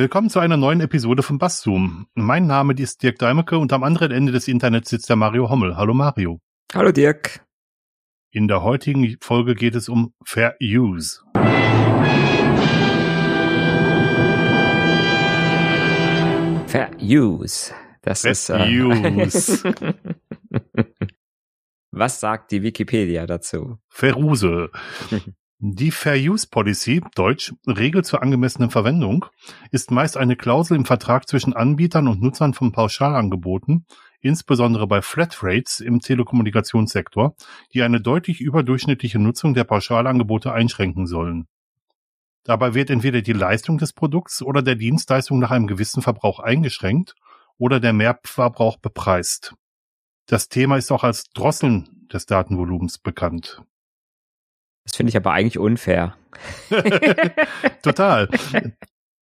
Willkommen zu einer neuen Episode von Basszoom. Mein Name ist Dirk Deimecke und am anderen Ende des Internets sitzt der Mario Hommel. Hallo Mario. Hallo Dirk. In der heutigen Folge geht es um Fair Use. Fair Use. Das Fair ist. Äh, Use. Was sagt die Wikipedia dazu? Veruse. Die Fair Use Policy, Deutsch, Regel zur angemessenen Verwendung, ist meist eine Klausel im Vertrag zwischen Anbietern und Nutzern von Pauschalangeboten, insbesondere bei Flatrates im Telekommunikationssektor, die eine deutlich überdurchschnittliche Nutzung der Pauschalangebote einschränken sollen. Dabei wird entweder die Leistung des Produkts oder der Dienstleistung nach einem gewissen Verbrauch eingeschränkt oder der Mehrverbrauch bepreist. Das Thema ist auch als Drosseln des Datenvolumens bekannt. Das finde ich aber eigentlich unfair. Total.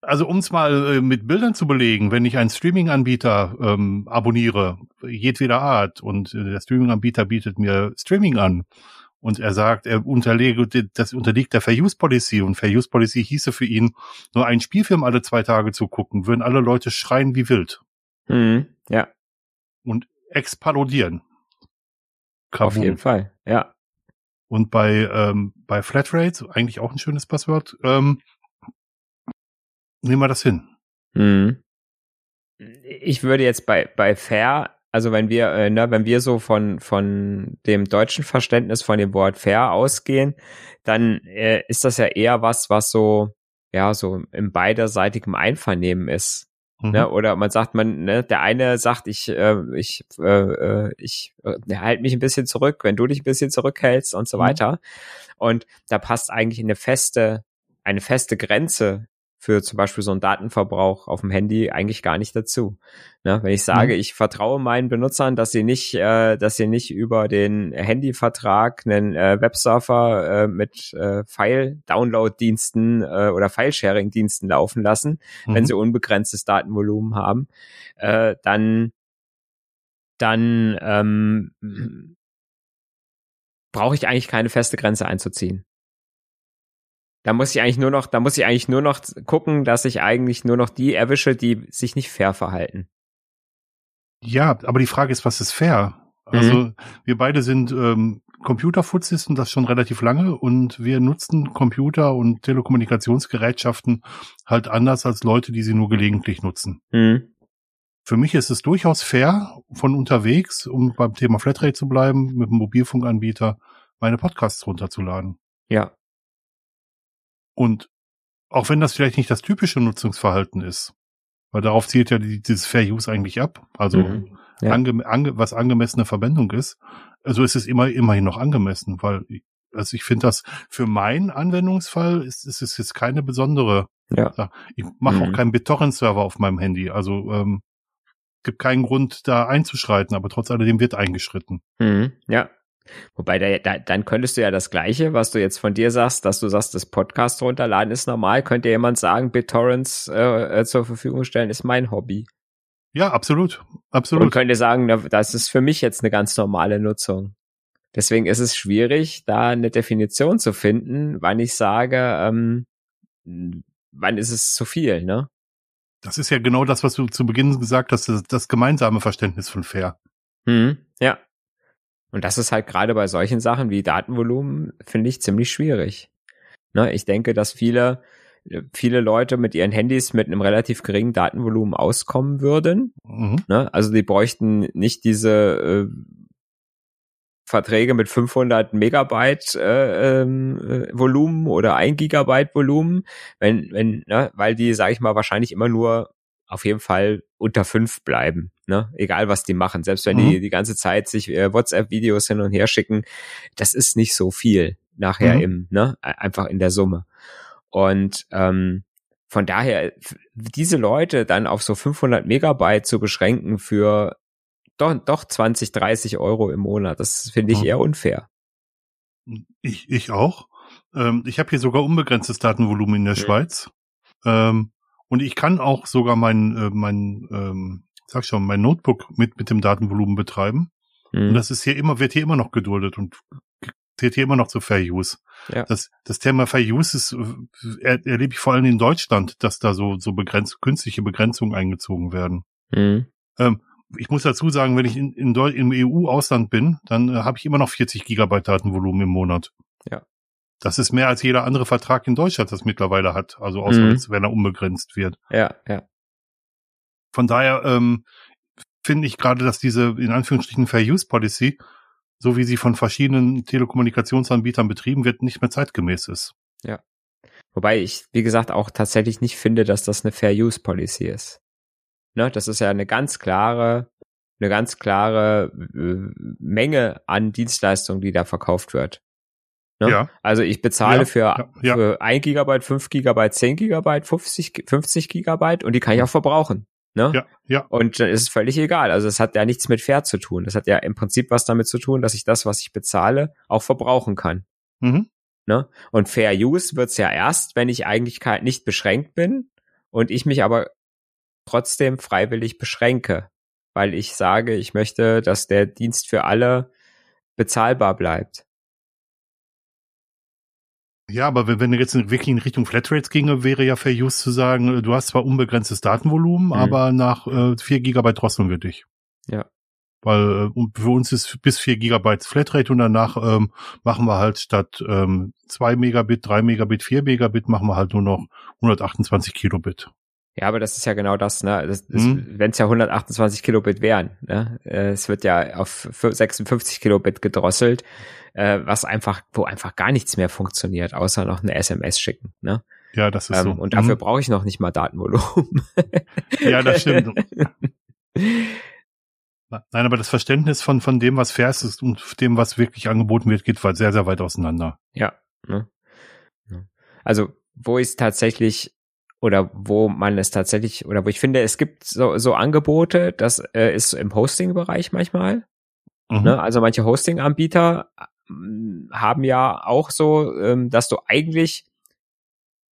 Also um es mal äh, mit Bildern zu belegen, wenn ich einen Streaming-Anbieter ähm, abonniere, jedweder Art, und äh, der Streaming-Anbieter bietet mir Streaming an und er sagt, er unterlege, das unterliegt der Fair Use Policy und Fair Use Policy hieße für ihn, nur einen Spielfilm alle zwei Tage zu gucken, würden alle Leute schreien wie wild Mhm. Ja, und explodieren. auf Kaboom. jeden Fall. Ja. Und bei, ähm, bei Flatrate, eigentlich auch ein schönes Passwort, ähm, nehmen wir das hin. Mhm. Ich würde jetzt bei, bei Fair, also wenn wir, äh, ne, wenn wir so von, von dem deutschen Verständnis von dem Wort Fair ausgehen, dann äh, ist das ja eher was, was so, ja, so im beiderseitigem Einvernehmen ist. Mhm. Ne? Oder man sagt, man, ne, der eine sagt, ich, äh, ich, äh, äh, ich äh, halte mich ein bisschen zurück, wenn du dich ein bisschen zurückhältst und so Mhm. weiter. Und da passt eigentlich eine feste, eine feste Grenze für zum Beispiel so einen Datenverbrauch auf dem Handy eigentlich gar nicht dazu. Ne? Wenn ich sage, Mhm. ich vertraue meinen Benutzern, dass sie nicht, äh, dass sie nicht über den Handyvertrag einen äh, Websurfer äh, mit äh, File-Download-Diensten äh, oder File-Sharing-Diensten laufen lassen, wenn Mhm. sie unbegrenztes Datenvolumen haben, äh, dann dann ähm, brauche ich eigentlich keine feste Grenze einzuziehen. Da muss ich eigentlich nur noch, da muss ich eigentlich nur noch gucken, dass ich eigentlich nur noch die erwische, die sich nicht fair verhalten. Ja, aber die Frage ist, was ist fair? Also wir beide sind ähm, Computerfutzis und das schon relativ lange und wir nutzen Computer und Telekommunikationsgerätschaften halt anders als Leute, die sie nur gelegentlich nutzen. Mhm. Für mich ist es durchaus fair, von unterwegs, um beim Thema Flatrate zu bleiben, mit dem Mobilfunkanbieter meine Podcasts runterzuladen. Ja. Und auch wenn das vielleicht nicht das typische Nutzungsverhalten ist, weil darauf zielt ja die, dieses Fair Use eigentlich ab, also Mhm. Ja. ange, ange, was angemessene Verwendung ist, also ist es immer immerhin noch angemessen, weil ich- also ich finde das für meinen Anwendungsfall ist, ist es jetzt keine besondere. Ja. Sache. Ich mache auch Mhm. keinen BitTorrent-Server auf meinem Handy, also ähm, gibt keinen Grund da einzuschreiten, aber trotz alledem wird eingeschritten. Mhm. Ja. Wobei, da, da, dann könntest du ja das Gleiche, was du jetzt von dir sagst, dass du sagst, das Podcast runterladen ist normal, könnte jemand sagen, BitTorrents äh, äh, zur Verfügung stellen ist mein Hobby. Ja, absolut, Und absolut. könnte sagen, das ist für mich jetzt eine ganz normale Nutzung. Deswegen ist es schwierig, da eine Definition zu finden, wann ich sage, ähm, wann ist es zu viel, ne? Das ist ja genau das, was du zu Beginn gesagt hast, das, das gemeinsame Verständnis von fair. Mhm. Ja. Und das ist halt gerade bei solchen Sachen wie Datenvolumen, finde ich, ziemlich schwierig. Ne, ich denke, dass viele, viele Leute mit ihren Handys mit einem relativ geringen Datenvolumen auskommen würden. Mhm. Ne? Also die bräuchten nicht diese äh, Verträge mit 500 Megabyte äh, ähm, äh, Volumen oder 1 Gigabyte Volumen, wenn, wenn, ne, weil die, sage ich mal, wahrscheinlich immer nur auf jeden Fall unter fünf bleiben, ne? Egal was die machen, selbst wenn die Mhm. die ganze Zeit sich äh, WhatsApp-Videos hin und her schicken, das ist nicht so viel nachher Mhm. im, ne? Einfach in der Summe. Und ähm, von daher, diese Leute dann auf so 500 Megabyte zu beschränken für doch, doch 20, 30 Euro im Monat, das finde ich Mhm. eher unfair. Ich, ich auch. Ähm, ich habe hier sogar unbegrenztes Datenvolumen in der Mhm. Schweiz. Ähm, und ich kann auch sogar mein, äh, mein ähm, sag schon, mein Notebook mit, mit dem Datenvolumen betreiben. Mhm. Und das ist hier immer, wird hier immer noch geduldet. Und zählt hier immer noch zu Fair Use. Ja. Das, das Thema Fair Use ist, er, erlebe ich vor allem in Deutschland, dass da so, so begrenzt, künstliche Begrenzungen eingezogen werden. Mhm. Ähm, ich muss dazu sagen, wenn ich in, in Deu im EU-Ausland bin, dann äh, habe ich immer noch 40 Gigabyte Datenvolumen im Monat. Ja. Das ist mehr als jeder andere Vertrag in Deutschland das mittlerweile hat. Also außer Mhm. wenn er unbegrenzt wird. Ja, ja. Von daher ähm, finde ich gerade, dass diese in Anführungsstrichen Fair Use Policy, so wie sie von verschiedenen Telekommunikationsanbietern betrieben wird, nicht mehr zeitgemäß ist. Wobei ich, wie gesagt, auch tatsächlich nicht finde, dass das eine Fair Use Policy ist. Ne, das ist ja eine ganz klare, eine ganz klare äh, Menge an Dienstleistungen, die da verkauft wird. Ne? Ja. Also ich bezahle Ja, für, ja, für 1 Gigabyte, 5 Gigabyte, 10 Gigabyte, 50, 50 Gigabyte und die kann ich auch verbrauchen. Ne? Ja, ja. Und dann ist es völlig egal. Also es hat ja nichts mit fair zu tun. Das hat ja im Prinzip was damit zu tun, dass ich das, was ich bezahle, auch verbrauchen kann. Mhm. Ne? Und Fair Use wird's ja erst, wenn ich eigentlich nicht beschränkt bin und ich mich aber trotzdem freiwillig beschränke, weil ich sage, ich möchte, dass der Dienst für alle bezahlbar bleibt. Ja, aber wenn, wenn du jetzt wirklich in Richtung Flatrates ginge, wäre ja Fair Use zu sagen, äh, du hast zwar unbegrenztes Datenvolumen, Mhm. aber nach äh, 4 Gigabyte drosseln wir dich. Ja. Weil äh, für uns ist bis 4 Gigabyte Flatrate und danach ähm, machen wir halt statt ähm, 2 Megabit, 3 Megabit, 4 Megabit, machen wir halt nur noch 128 Kilobit. Ja, aber das ist ja genau das, ne? Das, das, Mhm. Wenn es ja 128 Kilobit wären, ne? Äh, Es wird ja auf 56 Kilobit gedrosselt, äh, was einfach, wo einfach gar nichts mehr funktioniert, außer noch eine SMS schicken, ne? Ja, das ist Ähm, so. Und dafür Mhm. brauche ich noch nicht mal Datenvolumen. Ja, das stimmt. Nein, aber das Verständnis von, von dem, was fair ist und dem, was wirklich angeboten wird, geht weit- sehr, sehr weit auseinander. Ja. Ne? Also, wo ich es tatsächlich oder wo man es tatsächlich oder wo ich finde, es gibt so, so Angebote, das äh, ist im Hosting-Bereich manchmal. Mhm. Ne? Also manche Hosting-Anbieter ähm, haben ja auch so, ähm, dass du eigentlich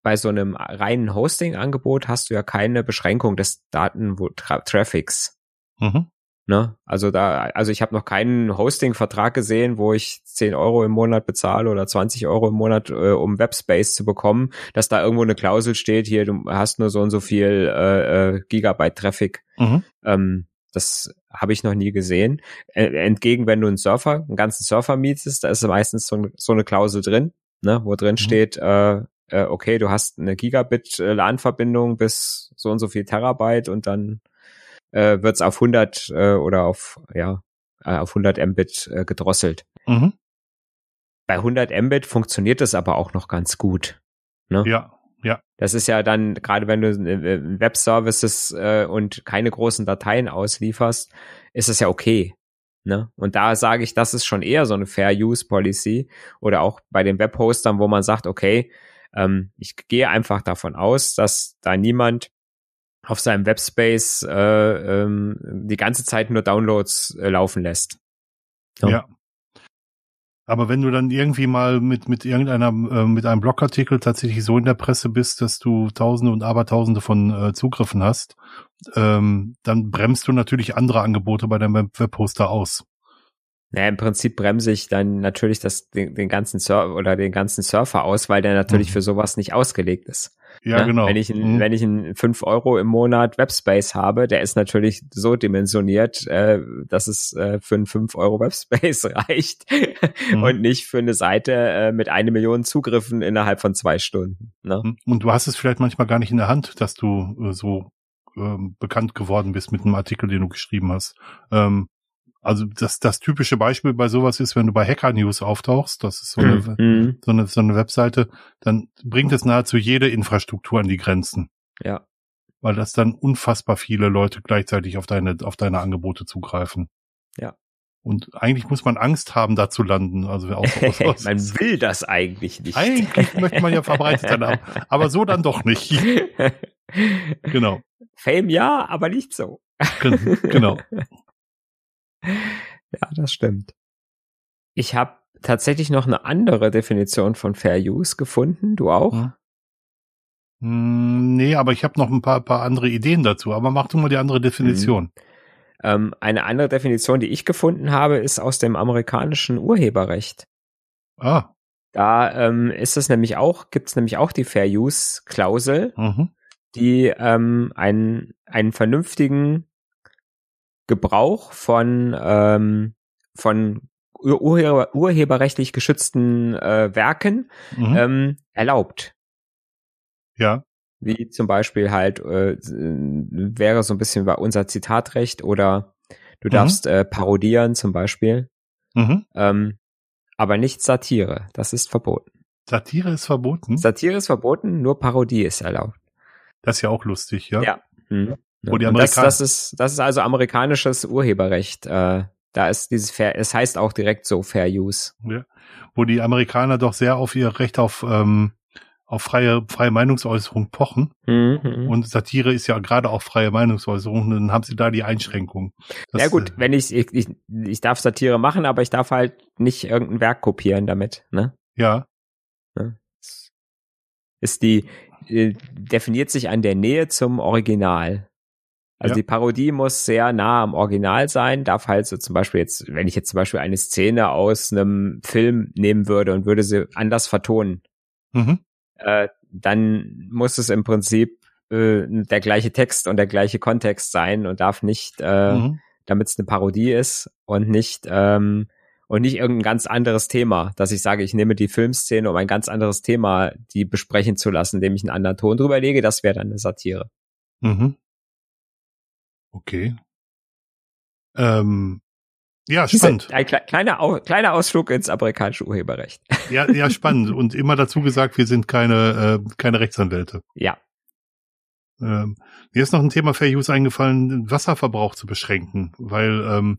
bei so einem reinen Hosting-Angebot hast du ja keine Beschränkung des Datentraffics. Mhm. Ne? Also da, also ich habe noch keinen Hosting-Vertrag gesehen, wo ich 10 Euro im Monat bezahle oder 20 Euro im Monat, äh, um Webspace zu bekommen, dass da irgendwo eine Klausel steht, hier, du hast nur so und so viel äh, äh, Gigabyte Traffic. Mhm. Ähm, das habe ich noch nie gesehen. Äh, entgegen, wenn du einen Surfer, einen ganzen Surfer mietest, da ist meistens so, so eine Klausel drin, ne, wo drin Mhm. steht, äh, äh, okay, du hast eine Gigabit äh, bis so und so viel Terabyte und dann äh, wird's auf 100 äh, oder auf ja äh, auf 100 Mbit äh, gedrosselt. Mhm. Bei 100 Mbit funktioniert das aber auch noch ganz gut. Ne? Ja, ja. Das ist ja dann, gerade wenn du äh, Webservices äh, und keine großen Dateien auslieferst, ist es ja okay. Ne? Und da sage ich, das ist schon eher so eine Fair Use Policy oder auch bei den Webhostern, wo man sagt, okay, ähm, ich gehe einfach davon aus, dass da niemand auf seinem Webspace äh, ähm, die ganze Zeit nur Downloads äh, laufen lässt. Ja. Ja. Aber wenn du dann irgendwie mal mit, mit irgendeiner, äh, mit einem Blogartikel tatsächlich so in der Presse bist, dass du Tausende und Abertausende von äh, Zugriffen hast, ähm, dann bremst du natürlich andere Angebote bei deinem Web- Webhoster aus. Naja, im Prinzip bremse ich dann natürlich das, den, den ganzen Surfer oder den ganzen Surfer aus, weil der natürlich Mhm. für sowas nicht ausgelegt ist. Ja, Ne? genau. Wenn ich, Mhm. wenn ich einen 5 Euro im Monat Webspace habe, der ist natürlich so dimensioniert, äh, dass es äh, für einen 5 Euro Webspace reicht Mhm. und nicht für eine Seite äh, mit eine Million Zugriffen innerhalb von zwei Stunden. Ne? Und du hast es vielleicht manchmal gar nicht in der Hand, dass du äh, so ähm, bekannt geworden bist mit einem Artikel, den du geschrieben hast. Ähm, also das, das typische Beispiel bei sowas ist, wenn du bei Hacker News auftauchst, das ist so eine, Mhm. so eine, so eine Webseite, dann bringt es nahezu jede Infrastruktur an die Grenzen. Ja. Weil das dann unfassbar viele Leute gleichzeitig auf deine, auf deine Angebote zugreifen. Ja. Und eigentlich muss man Angst haben, da zu landen. Also auch, aus, man will das eigentlich nicht. eigentlich möchte man ja verbreitet sein, aber, aber so dann doch nicht. Genau. Fame ja, aber nicht so. Gen- Genau. Ja, das stimmt. Ich habe tatsächlich noch eine andere Definition von Fair Use gefunden. Du auch? Hm. Hm, Nee, aber ich habe noch ein paar, paar andere Ideen dazu. Aber mach du mal die andere Definition. Ähm, eine andere Definition, die ich gefunden habe, ist aus dem amerikanischen Urheberrecht. Ah. Da ähm, ist es nämlich auch, gibt es nämlich auch die Fair Use Klausel, mhm. die ähm, einen, einen vernünftigen Gebrauch von, ähm, von urheber, urheberrechtlich geschützten äh, Werken mhm. ähm, erlaubt. Ja. Wie zum Beispiel halt äh, wäre so ein bisschen bei unser Zitatrecht oder du mhm. darfst äh, parodieren zum Beispiel. Mhm. Ähm, aber nicht Satire. Das ist verboten. Satire ist verboten? Satire ist verboten, nur Parodie ist erlaubt. Das ist ja auch lustig, ja. Ja. Mhm. Wo die das, das, ist, das ist also amerikanisches Urheberrecht. Äh, da ist dieses Fair, es heißt auch direkt so Fair Use. Ja. Wo die Amerikaner doch sehr auf ihr Recht auf, ähm, auf freie, freie Meinungsäußerung pochen. Mhm. Und Satire ist ja gerade auch freie Meinungsäußerung. Dann haben sie da die Einschränkung. Das, ja gut, äh, wenn ich, ich, ich, ich darf Satire machen, aber ich darf halt nicht irgendein Werk kopieren damit, ne? Ja. ja. Ist die, äh, definiert sich an der Nähe zum Original. Also ja. die Parodie muss sehr nah am Original sein, darf halt so zum Beispiel jetzt, wenn ich jetzt zum Beispiel eine Szene aus einem Film nehmen würde und würde sie anders vertonen, mhm. äh, dann muss es im Prinzip äh, der gleiche Text und der gleiche Kontext sein und darf nicht, äh, mhm. damit es eine Parodie ist und nicht ähm, und nicht irgendein ganz anderes Thema, dass ich sage, ich nehme die Filmszene, um ein ganz anderes Thema die besprechen zu lassen, indem ich einen anderen Ton drüber lege, das wäre dann eine Satire. Mhm. Okay. Ähm, ja, spannend. Ein kleiner, kleiner Ausflug ins amerikanische Urheberrecht. Ja, ja, spannend. Und immer dazu gesagt, wir sind keine, äh, keine Rechtsanwälte. Ja. Ähm, mir ist noch ein Thema Fair Use eingefallen, Wasserverbrauch zu beschränken, weil ähm,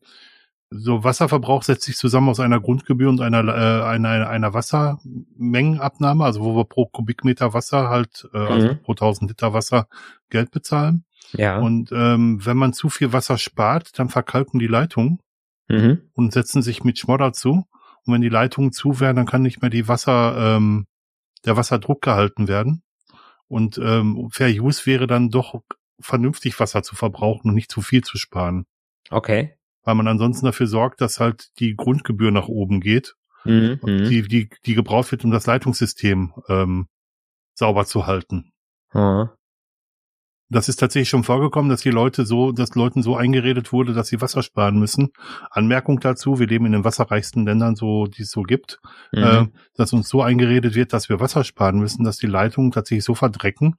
so Wasserverbrauch setzt sich zusammen aus einer Grundgebühr und einer, äh, einer, einer Wassermengenabnahme, also wo wir pro Kubikmeter Wasser halt, äh, also mhm. also pro 1000 Liter Wasser Geld bezahlen. Ja. Und ähm, wenn man zu viel Wasser spart, dann verkalken die Leitungen mhm. und setzen sich mit Schmodder zu. Und wenn die Leitungen zu werden, dann kann nicht mehr die Wasser, ähm, der Wasserdruck gehalten werden. Und ähm, Fair Use wäre dann doch vernünftig Wasser zu verbrauchen und nicht zu viel zu sparen. Okay. Weil man ansonsten dafür sorgt, dass halt die Grundgebühr nach oben geht, mhm. die, die, die gebraucht wird, um das Leitungssystem ähm, sauber zu halten. Mhm. Das ist tatsächlich schon vorgekommen, dass die Leute so, dass Leuten so eingeredet wurde, dass sie Wasser sparen müssen. Anmerkung dazu, wir leben in den wasserreichsten Ländern, so, die es so gibt, mhm. äh, dass uns so eingeredet wird, dass wir Wasser sparen müssen, dass die Leitungen tatsächlich so verdrecken,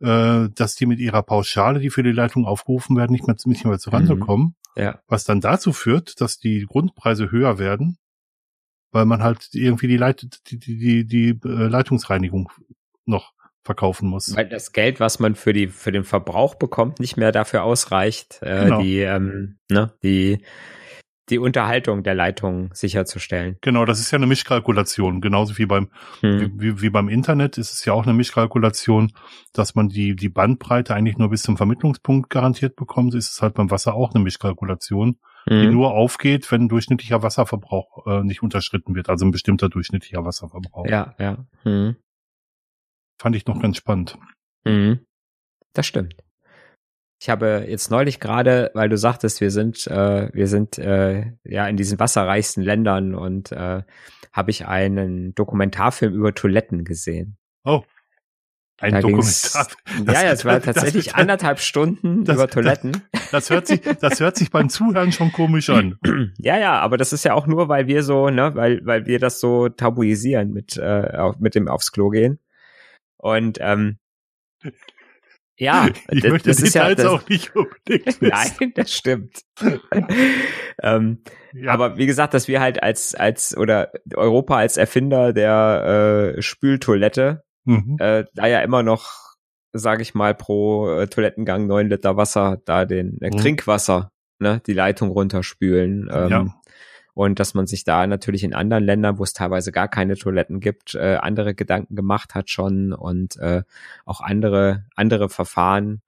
äh, dass die mit ihrer Pauschale, die für die Leitung aufgerufen werden, nicht mehr, nicht mehr zu Rande mhm. Ja. Was dann dazu führt, dass die Grundpreise höher werden, weil man halt irgendwie die, Leit die, die, die, die äh, Leitungsreinigung noch verkaufen muss. Weil das Geld, was man für die für den Verbrauch bekommt, nicht mehr dafür ausreicht, äh, genau. die ähm, ne, die die Unterhaltung der Leitung sicherzustellen. Genau, das ist ja eine Mischkalkulation, genauso wie beim hm. wie, wie beim Internet ist es ja auch eine Mischkalkulation, dass man die die Bandbreite eigentlich nur bis zum Vermittlungspunkt garantiert bekommt, ist es halt beim Wasser auch eine Mischkalkulation, hm. die nur aufgeht, wenn durchschnittlicher Wasserverbrauch äh, nicht unterschritten wird, also ein bestimmter durchschnittlicher Wasserverbrauch. Ja, ja. Hm. Fand ich noch ganz spannend. Mhm. Das stimmt. Ich habe jetzt neulich gerade, weil du sagtest, wir sind, äh, wir sind äh, ja in diesen wasserreichsten Ländern und äh, habe ich einen Dokumentarfilm über Toiletten gesehen. Oh. Ein da Dokumentar. Ja, ja, es war tatsächlich das, anderthalb Stunden das, über Toiletten. Das, das, hört sich, das hört sich beim Zuhören schon komisch an. Ja, ja, aber das ist ja auch nur, weil wir so, ne, weil, weil wir das so tabuisieren mit, äh, mit dem aufs Klo gehen. Und ähm, ja, ich das, möchte das ist ja das, auch nicht unbedingt wissen. Nein, das stimmt. ähm, ja. Aber wie gesagt, dass wir halt als als oder Europa als Erfinder der äh, Spültoilette mhm. äh, da ja immer noch, sage ich mal, pro äh, Toilettengang neun Liter Wasser da den äh, mhm. Trinkwasser, ne, die Leitung runterspülen. Ähm, ja und dass man sich da natürlich in anderen Ländern, wo es teilweise gar keine Toiletten gibt, äh, andere Gedanken gemacht hat schon und äh, auch andere andere Verfahren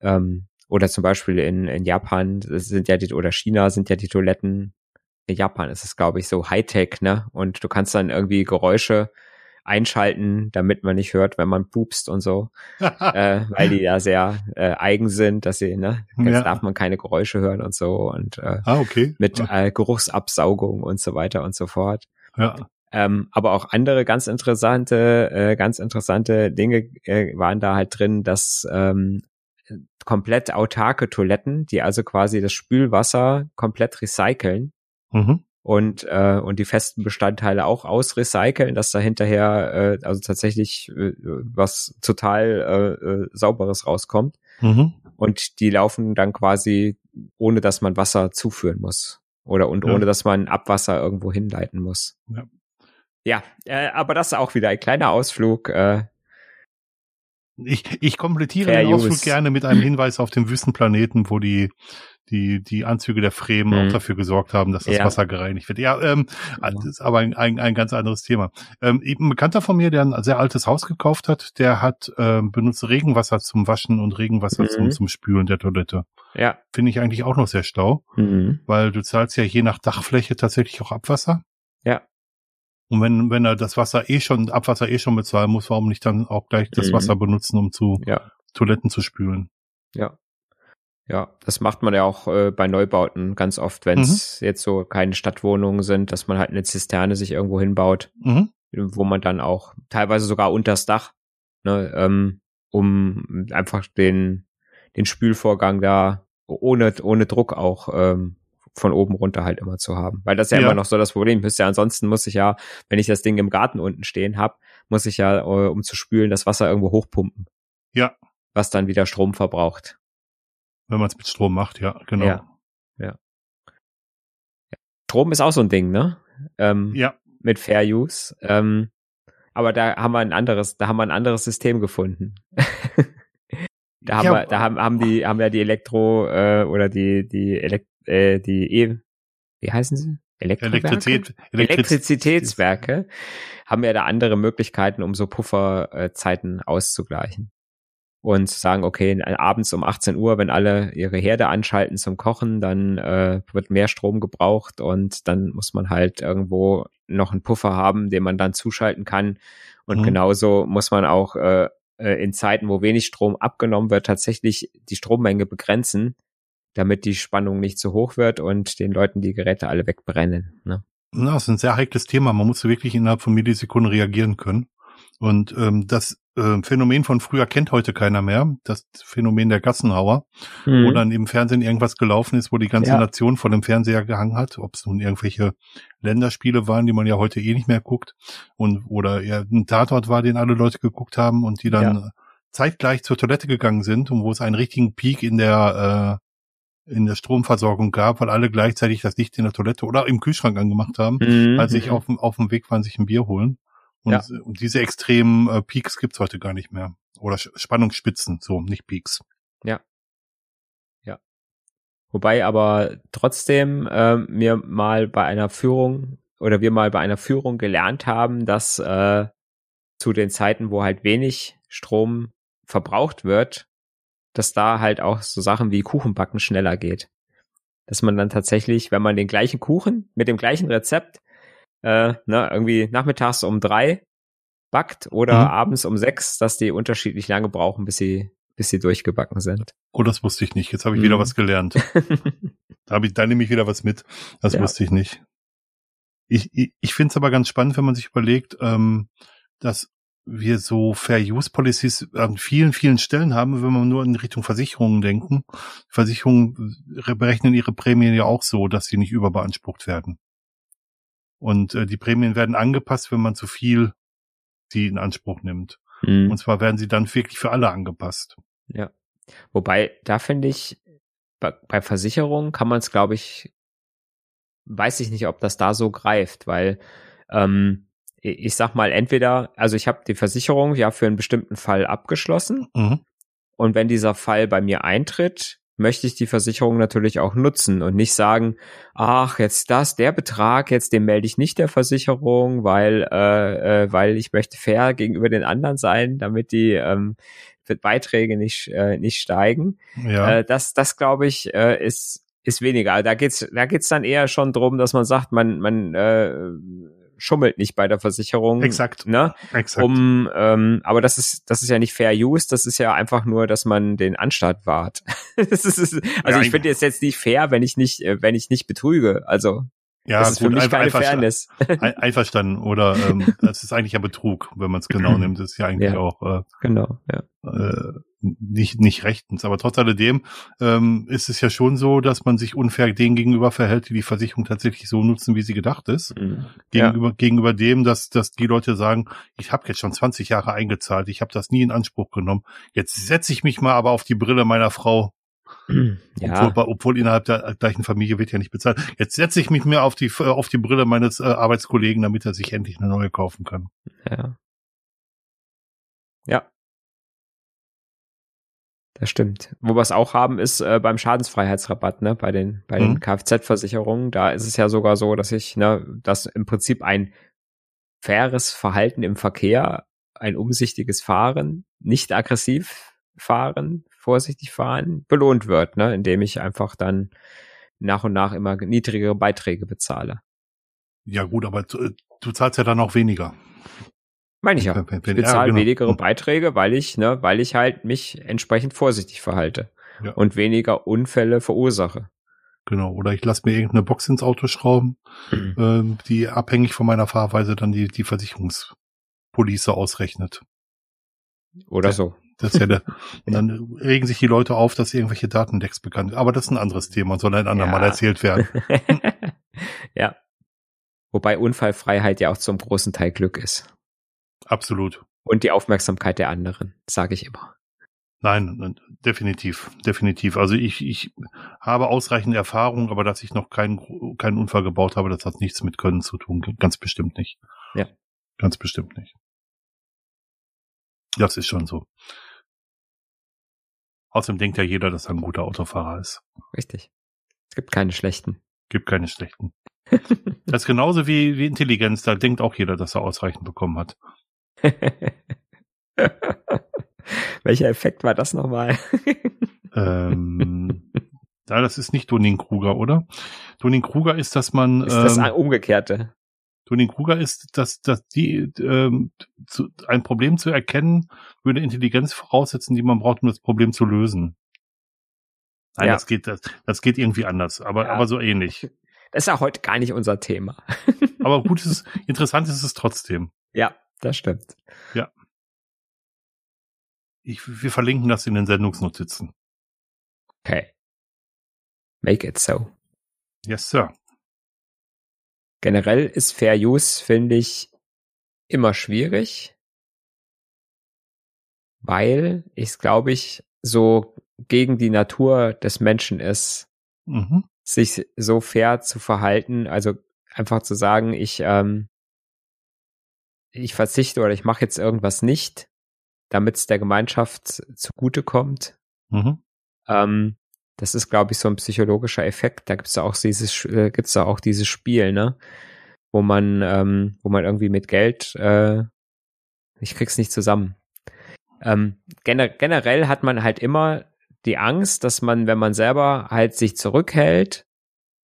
ähm, oder zum Beispiel in, in Japan sind ja die oder China sind ja die Toiletten. In Japan ist es glaube ich so Hightech ne und du kannst dann irgendwie Geräusche einschalten, damit man nicht hört, wenn man pupst und so, äh, weil die ja sehr äh, eigen sind, dass sie, ne, jetzt ja. darf man keine Geräusche hören und so und äh, ah, okay. mit äh, Geruchsabsaugung und so weiter und so fort. Ja. Ähm, aber auch andere ganz interessante, äh, ganz interessante Dinge äh, waren da halt drin, dass ähm, komplett autarke Toiletten, die also quasi das Spülwasser komplett recyceln mhm. Und äh, und die festen Bestandteile auch ausrecyceln, dass da hinterher äh, also tatsächlich äh, was total äh, äh, sauberes rauskommt. Mhm. Und die laufen dann quasi ohne dass man Wasser zuführen muss oder und ja. ohne dass man Abwasser irgendwo hinleiten muss. Ja. Ja, äh, aber das ist auch wieder ein kleiner Ausflug. Äh, ich, ich komplettiere den Ausflug use. gerne mit einem Hinweis auf den Wüstenplaneten, wo die die die Anzüge der Fremen mhm. auch dafür gesorgt haben, dass das ja. Wasser gereinigt wird. Ja, ähm, das ist aber ein, ein, ein ganz anderes Thema. Ähm, ein Bekannter von mir, der ein sehr altes Haus gekauft hat, der hat ähm, benutzt Regenwasser zum Waschen und Regenwasser mhm. zum, zum Spülen der Toilette. Ja. Finde ich eigentlich auch noch sehr stau, mhm. weil du zahlst ja je nach Dachfläche tatsächlich auch Abwasser. Ja. Und wenn, wenn er das Wasser eh schon, Abwasser eh schon bezahlen muss, warum nicht dann auch gleich das mhm. Wasser benutzen, um zu ja. Toiletten zu spülen? Ja. Ja, das macht man ja auch äh, bei Neubauten ganz oft, wenn es mhm. jetzt so keine Stadtwohnungen sind, dass man halt eine Zisterne sich irgendwo hinbaut, mhm. wo man dann auch teilweise sogar unters Dach, ne, ähm, um einfach den, den Spülvorgang da ohne, ohne Druck auch ähm, von oben runter halt immer zu haben. Weil das ist ja, ja. immer noch so das Problem ist. Ja, ansonsten muss ich ja, wenn ich das Ding im Garten unten stehen habe, muss ich ja, äh, um zu spülen, das Wasser irgendwo hochpumpen. Ja. Was dann wieder Strom verbraucht. Wenn man es mit Strom macht, ja, genau. Ja. ja. Strom ist auch so ein Ding, ne? Ähm, ja. Mit Fair Use. Ähm, aber da haben wir ein anderes, da haben wir ein anderes System gefunden. da haben ja, wir, da haben, haben die, haben ja die Elektro äh, oder die die Elekt äh, die e wie heißen sie? Elektrizität, Elektrizitätswerke haben ja da andere Möglichkeiten, um so Pufferzeiten auszugleichen. Und zu sagen, okay, abends um 18 Uhr, wenn alle ihre Herde anschalten zum Kochen, dann äh, wird mehr Strom gebraucht und dann muss man halt irgendwo noch einen Puffer haben, den man dann zuschalten kann. Und mhm. genauso muss man auch äh, äh in Zeiten, wo wenig Strom abgenommen wird, tatsächlich die Strommenge begrenzen, damit die Spannung nicht zu hoch wird und den Leuten die Geräte alle wegbrennen. Ne? Na, das ist ein sehr heikles Thema. Man muss wirklich innerhalb von Millisekunden reagieren können. Und ähm, das äh, Phänomen von früher kennt heute keiner mehr. Das Phänomen der Gassenhauer, mhm. wo dann im Fernsehen irgendwas gelaufen ist, wo die ganze ja. Nation vor dem Fernseher gehangen hat, ob es nun irgendwelche Länderspiele waren, die man ja heute eh nicht mehr guckt, und oder eher ein Tatort war, den alle Leute geguckt haben und die dann ja. zeitgleich zur Toilette gegangen sind und wo es einen richtigen Peak in der äh, in der Stromversorgung gab, weil alle gleichzeitig das Licht in der Toilette oder im Kühlschrank angemacht haben, mhm. als sich auf, auf dem Weg waren, sich ein Bier holen. Und, ja. und diese extremen äh, Peaks gibt's heute gar nicht mehr. Oder Spannungsspitzen, so, nicht Peaks. Ja. Ja. Wobei aber trotzdem äh, mir mal bei einer Führung oder wir mal bei einer Führung gelernt haben, dass äh, zu den Zeiten, wo halt wenig Strom verbraucht wird, dass da halt auch so Sachen wie Kuchenbacken schneller geht. Dass man dann tatsächlich, wenn man den gleichen Kuchen mit dem gleichen Rezept äh, ne, irgendwie nachmittags um drei backt oder mhm. abends um sechs, dass die unterschiedlich lange brauchen, bis sie bis sie durchgebacken sind. Oh, das wusste ich nicht. Jetzt habe ich mhm. wieder was gelernt. da ich, da nehme ich wieder was mit. Das ja. wusste ich nicht. Ich, ich, ich finde es aber ganz spannend, wenn man sich überlegt, ähm, dass wir so Fair Use Policies an vielen, vielen Stellen haben, wenn wir nur in Richtung Versicherungen denken. Versicherungen berechnen ihre Prämien ja auch so, dass sie nicht überbeansprucht werden. Und äh, die Prämien werden angepasst, wenn man zu viel sie in Anspruch nimmt. Mhm. Und zwar werden sie dann wirklich für alle angepasst. Ja. Wobei, da finde ich, bei, bei Versicherungen kann man es, glaube ich, weiß ich nicht, ob das da so greift, weil ähm, ich sag mal, entweder, also ich habe die Versicherung ja für einen bestimmten Fall abgeschlossen. Mhm. Und wenn dieser Fall bei mir eintritt, möchte ich die Versicherung natürlich auch nutzen und nicht sagen, ach, jetzt das, der Betrag, jetzt den melde ich nicht der Versicherung, weil, äh, äh, weil ich möchte fair gegenüber den anderen sein, damit die ähm, Beiträge nicht, äh, nicht steigen. Ja. Äh, das, das glaube ich, äh, ist, ist weniger. Da geht's, da geht's dann eher schon drum, dass man sagt, man, man äh, schummelt nicht bei der Versicherung. Exakt. Ne? Exakt. Um, ähm, aber das ist, das ist ja nicht Fair Use, das ist ja einfach nur, dass man den Anstalt wahrt. das ist, also ja, ich finde es jetzt nicht fair, wenn ich nicht, äh, wenn ich nicht betrüge. Also. Ja, das ist gut, für mich einfach, keine Fairness. Ein- Einverstanden. Oder ähm, das ist eigentlich ja Betrug, wenn man es genau nimmt. Das ist ja eigentlich Ja. auch äh, genau, ja. äh, nicht, nicht rechtens. Aber trotz alledem ähm, ist es ja schon so, dass man sich unfair denen gegenüber verhält, die die Versicherung tatsächlich so nutzen, wie sie gedacht ist. Mhm. Ja. Gegenüber, gegenüber dem, dass, dass die Leute sagen, ich habe jetzt schon 20 Jahre eingezahlt, ich habe das nie in Anspruch genommen. Jetzt setze ich mich mal aber auf die Brille meiner Frau, Ja, obwohl, obwohl innerhalb der gleichen Familie wird ja nicht bezahlt. Jetzt setze ich mich mir auf die, auf die Brille meines äh, Arbeitskollegen, damit er sich endlich eine neue kaufen kann. ja. Ja. Das stimmt. Wo wir es auch haben, ist äh, beim Schadensfreiheitsrabatt, ne, bei den, bei den Mhm. Kfz-Versicherungen. Da ist es ja sogar so, dass ich, ne, dass im Prinzip ein faires Verhalten im Verkehr, ein umsichtiges Fahren, nicht aggressiv fahren, vorsichtig fahren, belohnt wird, ne, indem ich einfach dann nach und nach immer niedrigere Beiträge bezahle. Ja gut, aber du, du zahlst ja dann auch weniger. Meine ich ja. Ich bezahle genau. weniger Mhm. Beiträge, weil ich, ne, weil ich halt mich entsprechend vorsichtig verhalte Ja. und weniger Unfälle verursache. Genau. Oder ich lasse mir irgendeine Box ins Auto schrauben, ähm, die abhängig von meiner Fahrweise dann die, die Versicherungspolice ausrechnet. Oder Ja. so. Das ist ja der, und dann regen sich die Leute auf, dass irgendwelche Datenlecks bekannt Aber das ist ein anderes Thema, soll ein andermal Ja. erzählt werden. ja. Wobei Unfallfreiheit ja auch zum großen Teil Glück ist. Absolut. Und die Aufmerksamkeit der anderen, sage ich immer. Nein, definitiv, definitiv. Also ich, ich habe ausreichend Erfahrung, aber dass ich noch keinen, keinen Unfall gebaut habe, das hat nichts mit Können zu tun. Ganz bestimmt nicht. Ja. Ganz bestimmt nicht. Das ist schon so. Außerdem denkt ja jeder, dass er ein guter Autofahrer ist. Richtig. Es gibt keine schlechten. Gibt keine schlechten. Das ist genauso wie, wie Intelligenz. Da denkt auch jeder, dass er ausreichend bekommen hat. Welcher Effekt war das nochmal? ähm, ja, das ist nicht Dunning-Kruger, oder? Dunning-Kruger ist, dass man ist das ähm, umgekehrte? Dunning-Kruger ist, dass, dass die ähm, zu, ein Problem zu erkennen, würde Intelligenz voraussetzen, die man braucht, um das Problem zu lösen. Nein, Ja. das geht, das, das geht irgendwie anders, aber, Ja. aber so ähnlich. Das ist ja heute gar nicht unser Thema. Aber gut ist es, interessant ist es trotzdem. Ja, das stimmt. Ich, wir verlinken das in den Sendungsnotizen. Okay. Make it so. Yes, Sir. Generell ist Fair Use, finde ich, immer schwierig, weil ich glaube ich so gegen die Natur des Menschen ist, Mhm. sich so fair zu verhalten, also einfach zu sagen, ich ähm, ich verzichte oder ich mache jetzt irgendwas nicht, damit es der Gemeinschaft zugutekommt. Mhm. Ähm, das ist, glaube ich, so ein psychologischer Effekt. Da gibt's da auch dieses, äh, gibt's da auch dieses Spiel, ne, wo man, ähm, wo man irgendwie mit Geld, äh, ich krieg's nicht zusammen. Ähm, gener generell hat man halt immer die Angst, dass man, wenn man selber halt sich zurückhält,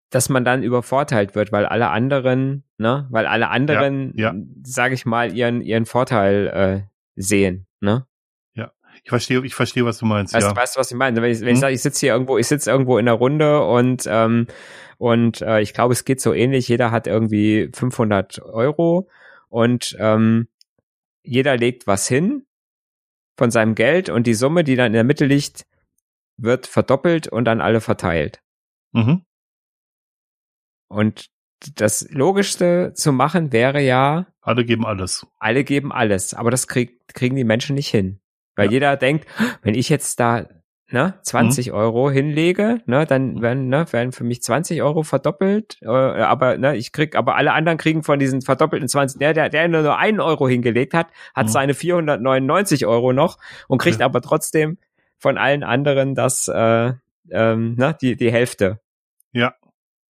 dass man dann übervorteilt wird, weil alle anderen, ne, weil alle anderen, ja. sage ich mal, ihren ihren Vorteil äh, sehen, ne? Ich verstehe, ich verstehe, was du meinst. Weißt, ja. du, weißt du, was ich meine? Wenn ich, wenn ich Hm. sage, ich sitze hier irgendwo, ich sitze irgendwo in der Runde und ähm, und äh, ich glaube, es geht so ähnlich. Jeder hat irgendwie 500 Euro und ähm, jeder legt was hin von seinem Geld und die Summe, die dann in der Mitte liegt, wird verdoppelt und an alle verteilt. Mhm. Und das Logischste zu machen wäre ja, Alle geben alles. alle geben alles, aber das krieg, kriegen die Menschen nicht hin. Weil Ja. jeder denkt, wenn ich jetzt da ne, 20 Euro hinlege, ne, dann werden, ne, werden für mich 20 Euro verdoppelt, äh, aber ne, ich krieg, aber alle anderen kriegen von diesen verdoppelten 20, der, der, der nur einen Euro hingelegt hat, hat Mhm. seine 499 Euro noch und kriegt Ja. aber trotzdem von allen anderen das, äh, ähm, ne, die, die Hälfte. Ja.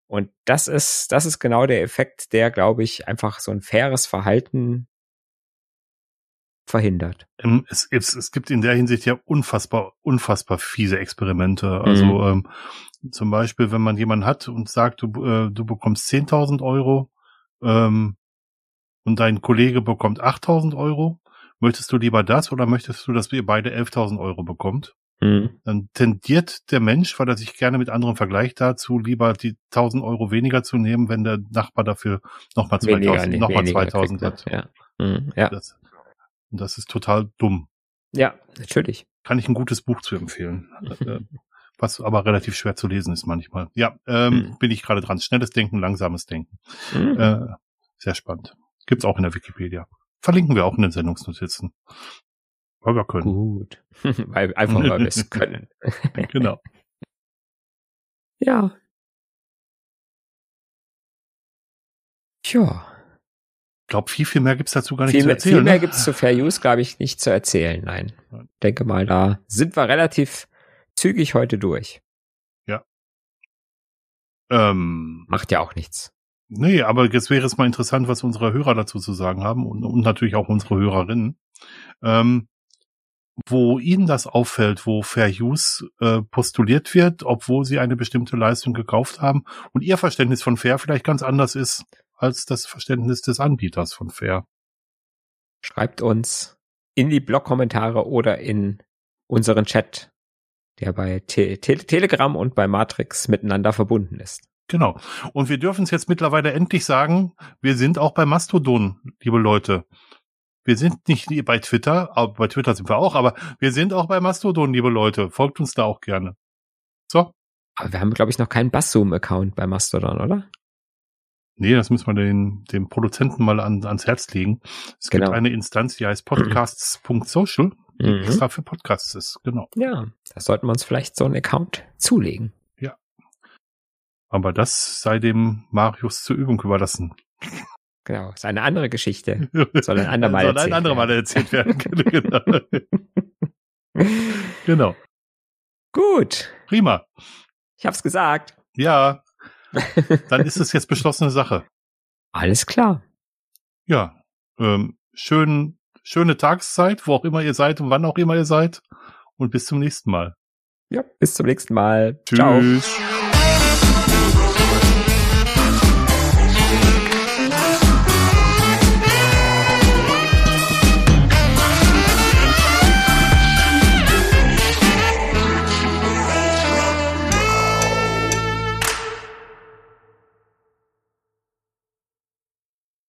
Und das ist, das ist genau der Effekt, der, glaube ich, einfach so ein faires Verhalten verhindert. Ähm, Es, es, es gibt in der Hinsicht ja unfassbar, unfassbar fiese Experimente. Also Mhm. ähm, zum Beispiel, wenn man jemanden hat und sagt, du, äh, du bekommst 10.000 Euro ähm, und dein Kollege bekommt 8.000 Euro, möchtest du lieber das oder möchtest du, dass ihr beide 11.000 Euro bekommt? Mhm. dann tendiert der Mensch, weil er sich gerne mit anderen vergleicht, dazu lieber die 1000 Euro weniger zu nehmen, wenn der Nachbar dafür nochmal 2000, nee, noch mal weniger 2000 kriegt hat. Ja. Mhm. Ja. Das, und das ist total dumm. ja, natürlich. Kann ich ein gutes Buch zu empfehlen. Äh, was aber relativ schwer zu lesen ist manchmal. Ja, ähm, Mhm. bin ich gerade dran. Schnelles Denken, langsames Denken. Mhm. Äh, sehr spannend. Gibt's auch in der Wikipedia. Verlinken wir auch in den Sendungsnotizen. Weil wir können. Gut. weil, einfach weil wir es können. Genau. Ja. Tja. Ich glaube, viel, viel mehr gibt's dazu gar nicht Viel, zu erzählen. viel mehr ne? gibt's zu Fair Use, glaube ich, nicht zu erzählen. Nein. Nein. Denke mal, da sind wir relativ zügig heute durch. ähm, Macht ja auch nichts. nee, aber jetzt wäre es mal interessant, was unsere Hörer dazu zu sagen haben und, und natürlich auch unsere Hörerinnen. Ähm, wo ihnen das auffällt, wo Fair Use äh, postuliert wird, obwohl sie eine bestimmte Leistung gekauft haben und ihr Verständnis von Fair vielleicht ganz anders ist als das Verständnis des Anbieters von Fair. Schreibt uns in die Blog-Kommentare oder in unseren Chat, der bei Te Te Telegram und bei Matrix miteinander verbunden ist. Genau. Und wir dürfen es jetzt mittlerweile endlich sagen, wir sind auch bei Mastodon, liebe Leute. Wir sind nicht bei Twitter, aber bei Twitter sind wir auch, aber wir sind auch bei Mastodon, liebe Leute. Folgt uns da auch gerne. So. Aber wir haben, glaube ich, noch keinen Basszoom-Account bei Mastodon, oder? Nee, das müssen wir den, dem Produzenten mal an, ans Herz legen. Es Genau. gibt eine Instanz, die heißt podcasts.social, die Mhm. extra für Podcasts ist. Genau. Ja, da sollten wir uns vielleicht so einen Account zulegen. Aber das sei dem Marius zur Übung überlassen. Genau, ist eine andere Geschichte. Soll ein andermal Soll ein erzählt andermal werden. erzählt werden. genau. genau. Gut, Prima. ich hab's gesagt. Ja, dann ist es jetzt beschlossene Sache. Alles klar. Ja, ähm, schön, schöne Tageszeit, wo auch immer ihr seid und wann auch immer ihr seid. Und bis zum nächsten Mal. Ja, bis zum nächsten Mal. Ciao. Tschüss.